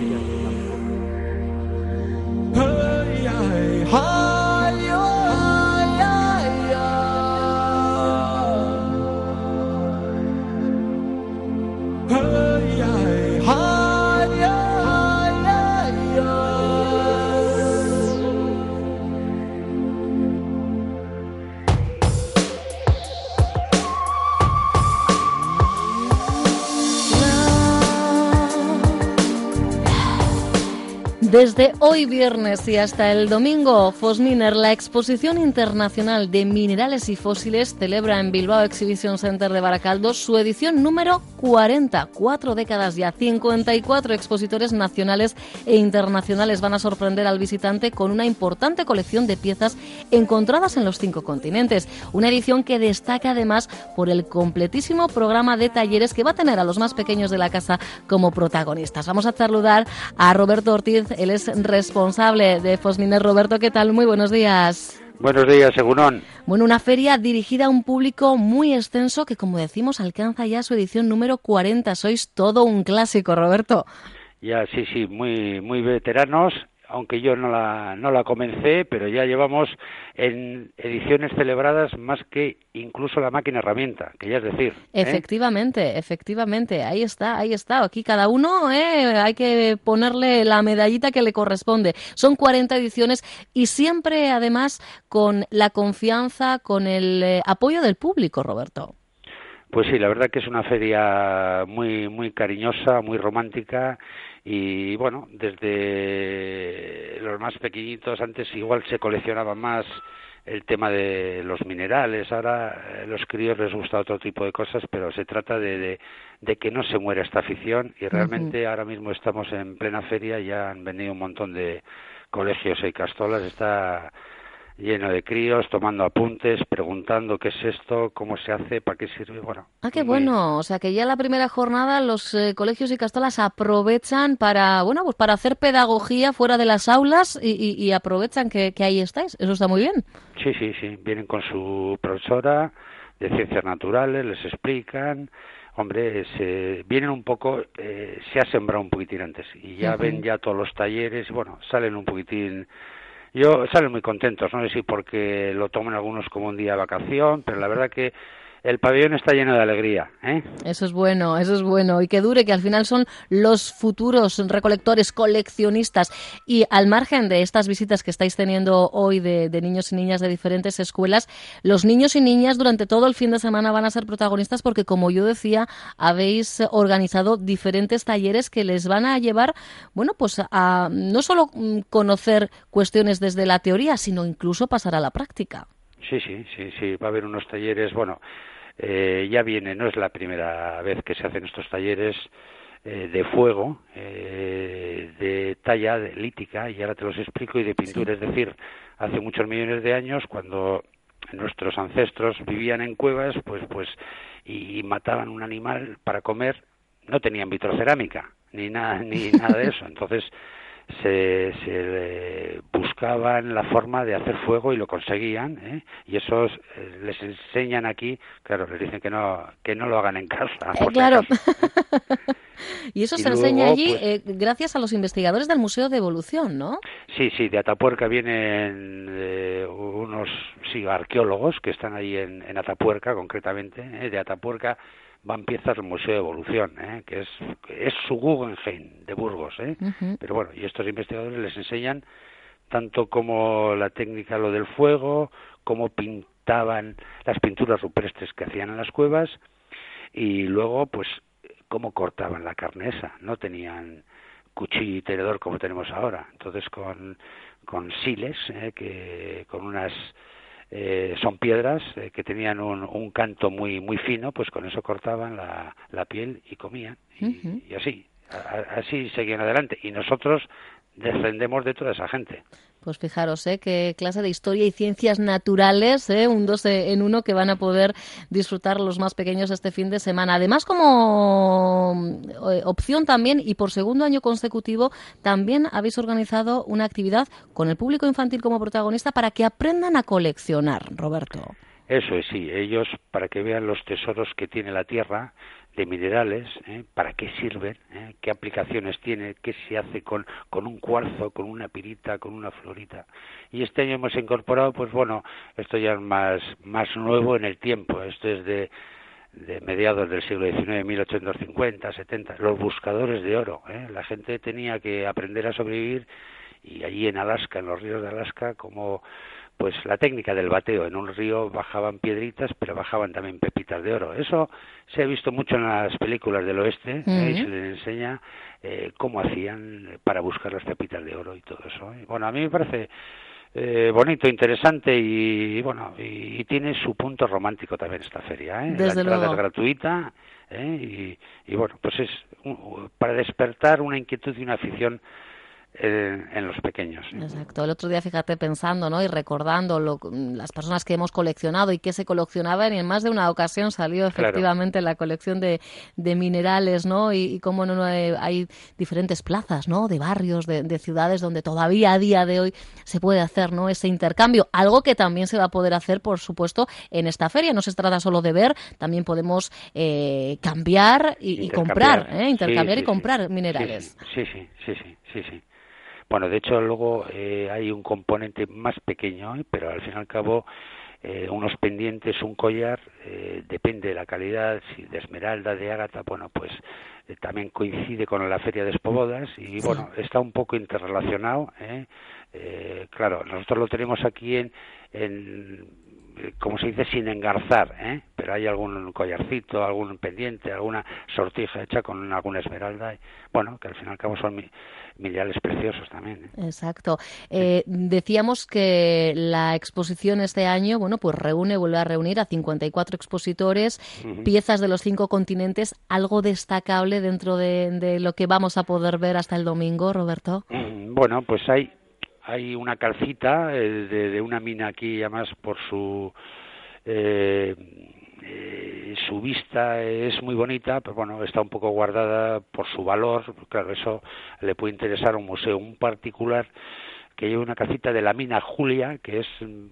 joyas Desde hoy viernes y hasta el domingo, Fosminer, la exposición internacional de minerales y fósiles, celebra en Bilbao Exhibition Center de Baracaldo su edición número 40. Cuatro décadas ya, 54 expositores nacionales e internacionales van a sorprender al visitante con una importante colección de piezas encontradas en los cinco continentes. Una edición que destaca además por el completísimo programa de talleres que va a tener a los más pequeños de la casa como protagonistas. Vamos a saludar a Roberto Ortiz él es responsable de Fosminer. Roberto, ¿qué tal? Muy buenos días. Buenos días, Segurón. Bueno, una feria dirigida a un público muy extenso que, como decimos, alcanza ya su edición número 40. Sois todo un clásico, Roberto. Ya, sí, sí, muy, muy veteranos aunque yo no la, no la comencé, pero ya llevamos en ediciones celebradas más que incluso la máquina herramienta, que ya es decir. ¿eh? Efectivamente, efectivamente, ahí está, ahí está. Aquí cada uno ¿eh? hay que ponerle la medallita que le corresponde. Son 40 ediciones y siempre, además, con la confianza, con el eh, apoyo del público, Roberto. Pues sí, la verdad que es una feria muy, muy cariñosa, muy romántica y bueno, desde los más pequeñitos antes igual se coleccionaba más el tema de los minerales, ahora eh, los críos les gusta otro tipo de cosas, pero se trata de, de, que no se muera esta afición y realmente ahora mismo estamos en plena feria, ya han venido un montón de colegios y castolas, está lleno de críos, tomando apuntes, preguntando qué es esto, cómo se hace, para qué sirve. Bueno. Ah, qué bueno. O sea, que ya la primera jornada los eh, colegios y castolas aprovechan para, bueno, pues para hacer pedagogía fuera de las aulas y, aprovechan que, ahí estáis. Eso está muy bien. Sí, sí, sí. Vienen con su profesora de ciencias naturales, les explican. Hombre, se, vienen un poco, eh, se ha sembrado un poquitín antes y ya ven ya todos los talleres y bueno, salen un poquitín yo salen muy contentos, no sé si porque lo toman algunos como un día de vacación, pero la verdad que el pabellón está lleno de alegría. ¿eh? Eso es bueno, eso es bueno. Y que dure, que al final son los futuros recolectores, coleccionistas. Y al margen de estas visitas que estáis teniendo hoy de, niños y niñas de diferentes escuelas, los niños y niñas durante todo el fin de semana van a ser protagonistas porque, como yo decía, habéis organizado diferentes talleres que les van a llevar, bueno, pues a no solo mm, conocer cuestiones desde la teoría, sino incluso pasar a la práctica. Sí, sí, sí, sí. Va a haber unos talleres, bueno, eh, ya viene, no es la primera vez que se hacen estos talleres eh, de fuego, eh, de talla de lítica, y ahora te los explico, y de pintura. Es decir, hace muchos millones de años, cuando nuestros ancestros vivían en cuevas, pues, pues, y mataban un animal para comer, no tenían vitrocerámica, ni nada, ni nada de eso. Entonces, se, se buscaban la forma de hacer fuego y lo conseguían ¿eh? y eso eh, les enseñan aquí claro les dicen que no que no lo hagan en casa eh, claro. y eso se enseña allí pues eh, gracias a los investigadores del Museo de Evolución no sí sí de Atapuerca vienen unos sí arqueólogos que están ahí en, en Atapuerca concretamente de Atapuerca van piezas del Museo de Evolución, ¿eh? que es, es su Guggenheim de Burgos. ¿eh? Pero bueno, y estos investigadores les enseñan tanto como la técnica, lo del fuego, cómo pintaban las pinturas rupestres que hacían en las cuevas y luego, pues, cómo cortaban la carne esa. No tenían cuchillo y tenedor como tenemos ahora. Entonces, con, con siles, ¿eh? que con unas eh, son piedras eh, que tenían un, canto muy muy fino, pues con eso cortaban la, la piel y comían y, así, así seguían adelante. Y nosotros descendemos de toda esa gente. Pues fijaros, ¿eh? qué clase de historia y ciencias naturales, ¿eh? un dos en uno que van a poder disfrutar los más pequeños este fin de semana. Además, como eh, opción también y por segundo año consecutivo, también habéis organizado una actividad con el público infantil como protagonista para que aprendan a coleccionar, Roberto. Eso es, sí, ellos para que vean los tesoros que tiene la tierra, de minerales, ¿eh? para qué sirven, ¿eh? qué aplicaciones tiene, qué se hace con, con un cuarzo, con una pirita, con una florita. Y este año hemos incorporado, pues bueno, esto ya es más, más nuevo en el tiempo, esto es de, mediados del siglo XIX, 1850, 70, los buscadores de oro. ¿eh? La gente tenía que aprender a sobrevivir y allí en Alaska, en los ríos de Alaska, como pues la técnica del bateo. En un río bajaban piedritas, pero bajaban también pepitas de oro. Eso se ha visto mucho en las películas del oeste, ¿eh? y se les enseña eh, cómo hacían para buscar las pepitas de oro y todo eso. ¿eh? Bueno, a mí me parece eh, bonito, interesante y, bueno, y, tiene su punto romántico también esta feria. ¿eh? la entrada es gratuita ¿eh? y, y, bueno, pues es para despertar una inquietud y una afición en los pequeños. Exacto. El otro día, fíjate, pensando ¿no? y recordando lo, las personas que hemos coleccionado y que se coleccionaban, y en más de una ocasión salió efectivamente la colección de, de, minerales, ¿no? Y, y cómo no, hay, diferentes plazas, ¿no? De barrios, de, de, ciudades donde todavía a día de hoy se puede hacer, ¿no? Ese intercambio. Algo que también se va a poder hacer, por supuesto, en esta feria. No se trata solo de ver, también podemos eh, cambiar y, comprar, ¿eh? Intercambiar y comprar minerales. sí, sí, sí, sí. sí. Bueno, de hecho luego eh, hay un componente más pequeño, ¿eh? pero al fin y al cabo eh, unos pendientes, un collar, depende de la calidad, si de esmeralda, de ágata, bueno, pues también coincide con la feria de Espobodas y bueno, está un poco interrelacionado. claro, nosotros lo tenemos aquí en, en como se dice, sin engarzar, ¿eh? pero hay algún collarcito, algún pendiente, alguna sortija hecha con alguna esmeralda, y, bueno, que al fin y al cabo son minerales preciosos también. ¿eh? Exacto. Eh, decíamos que la exposición este año, bueno, pues reúne, vuelve a reunir a 54 expositores, piezas de los cinco continentes, algo destacable dentro de, de, lo que vamos a poder ver hasta el domingo, Roberto. Mm, bueno, pues hay hay una calcita eh, de, una mina aquí, además por su eh, eh, su vista es muy bonita, pero bueno, está un poco guardada por su valor. Claro, eso le puede interesar a un museo, un particular que lleva una casita de la mina Julia, que es,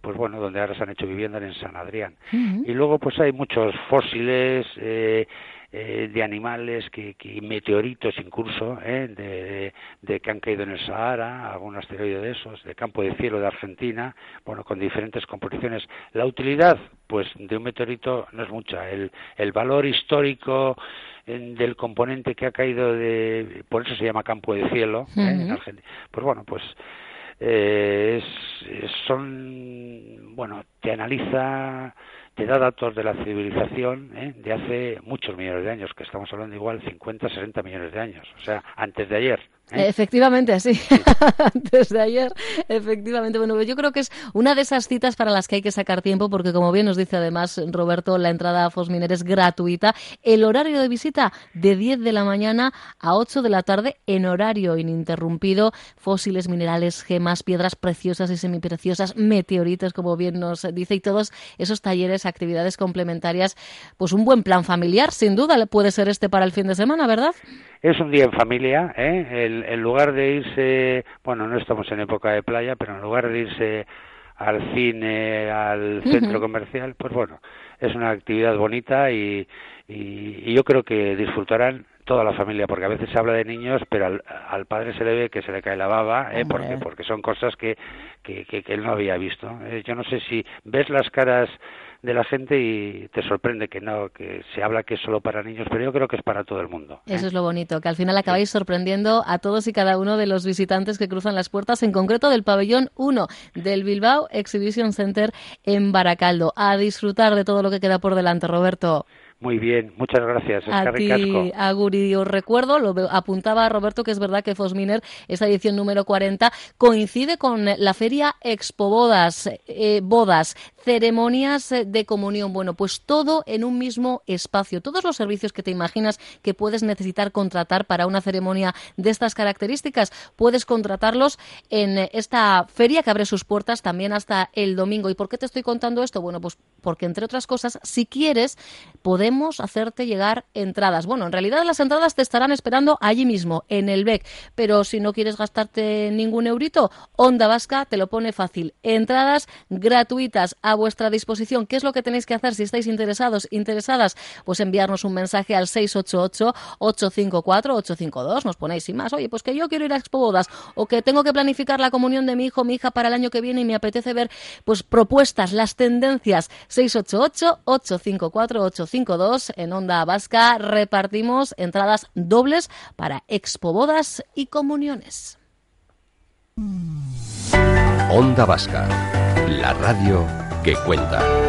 pues bueno, donde ahora se han hecho viviendas en San Adrián. Y luego, pues hay muchos fósiles, eh, eh, de animales que, que meteoritos incluso eh, de, que han caído en el Sahara, algún asteroide de esos, de campo de cielo de Argentina, bueno, con diferentes composiciones. La utilidad, pues, de un meteorito no es mucha. El, el valor histórico del componente que ha caído de, por eso se llama campo de cielo ¿eh? en Argentina. Pues bueno, pues es, son, bueno, te analiza te da datos de la civilización ¿eh? de hace muchos millones de años, que estamos hablando igual 50, 60 millones de años, o sea, antes de ayer. Efectivamente, sí. Desde ayer, efectivamente. Bueno, yo creo que es una de esas citas para las que hay que sacar tiempo, porque como bien nos dice además Roberto, la entrada a Fosminer es gratuita. El horario de visita de 10 de la mañana a 8 de la tarde en horario ininterrumpido. Fósiles, minerales, gemas, piedras preciosas y semipreciosas, meteoritos, como bien nos dice, y todos esos talleres, actividades complementarias. Pues un buen plan familiar, sin duda, puede ser este para el fin de semana, ¿verdad? Es un día en familia, ¿eh? en lugar de irse, bueno, no estamos en época de playa, pero en lugar de irse al cine, al centro comercial, pues bueno, es una actividad bonita y, y, yo creo que disfrutarán toda la familia, porque a veces se habla de niños, pero al, padre se le ve que se le cae la baba, ¿eh? porque, porque son cosas que, que, que, él no había visto. ¿eh? Yo no sé si ves las caras de la gente y te sorprende que no, que se habla que es solo para niños, pero yo creo que es para todo el mundo. ¿eh? Eso es lo bonito, que al final acabáis sorprendiendo a todos y cada uno de los visitantes que cruzan las puertas, en concreto del pabellón 1 del Bilbao Exhibition Center en Baracaldo. A disfrutar de todo lo que queda por delante, Roberto. Muy bien, muchas gracias. A ti, Aguri. Os recuerdo, lo apuntaba Roberto, que es verdad que Fosminer, esa edición número 40, coincide con la feria Expo Bodas, eh, bodas, ceremonias de comunión. Bueno, pues todo en un mismo espacio. Todos los servicios que te imaginas que puedes necesitar contratar para una ceremonia de estas características, puedes contratarlos en esta feria que abre sus puertas también hasta el domingo. ¿Y por qué te estoy contando esto? Bueno, pues porque entre otras cosas, si quieres, podemos hacerte llegar entradas. Bueno, en realidad las entradas te estarán esperando allí mismo, en el BEC, pero si no quieres gastarte ningún eurito, Onda Vasca te lo pone fácil. Entradas gratuitas a vuestra disposición. ¿Qué es lo que tenéis que hacer si estáis interesados, interesadas? Pues enviarnos un mensaje al 688-854-852. Nos ponéis sin más. Oye, pues que yo quiero ir a Expo Bodas o que tengo que planificar la comunión de mi hijo o mi hija para el año que viene y me apetece ver pues propuestas, las tendencias. 688-854-852 en Onda Vasca repartimos entradas dobles para Expo Bodas y comuniones. Onda Vasca, la radio que cuenta.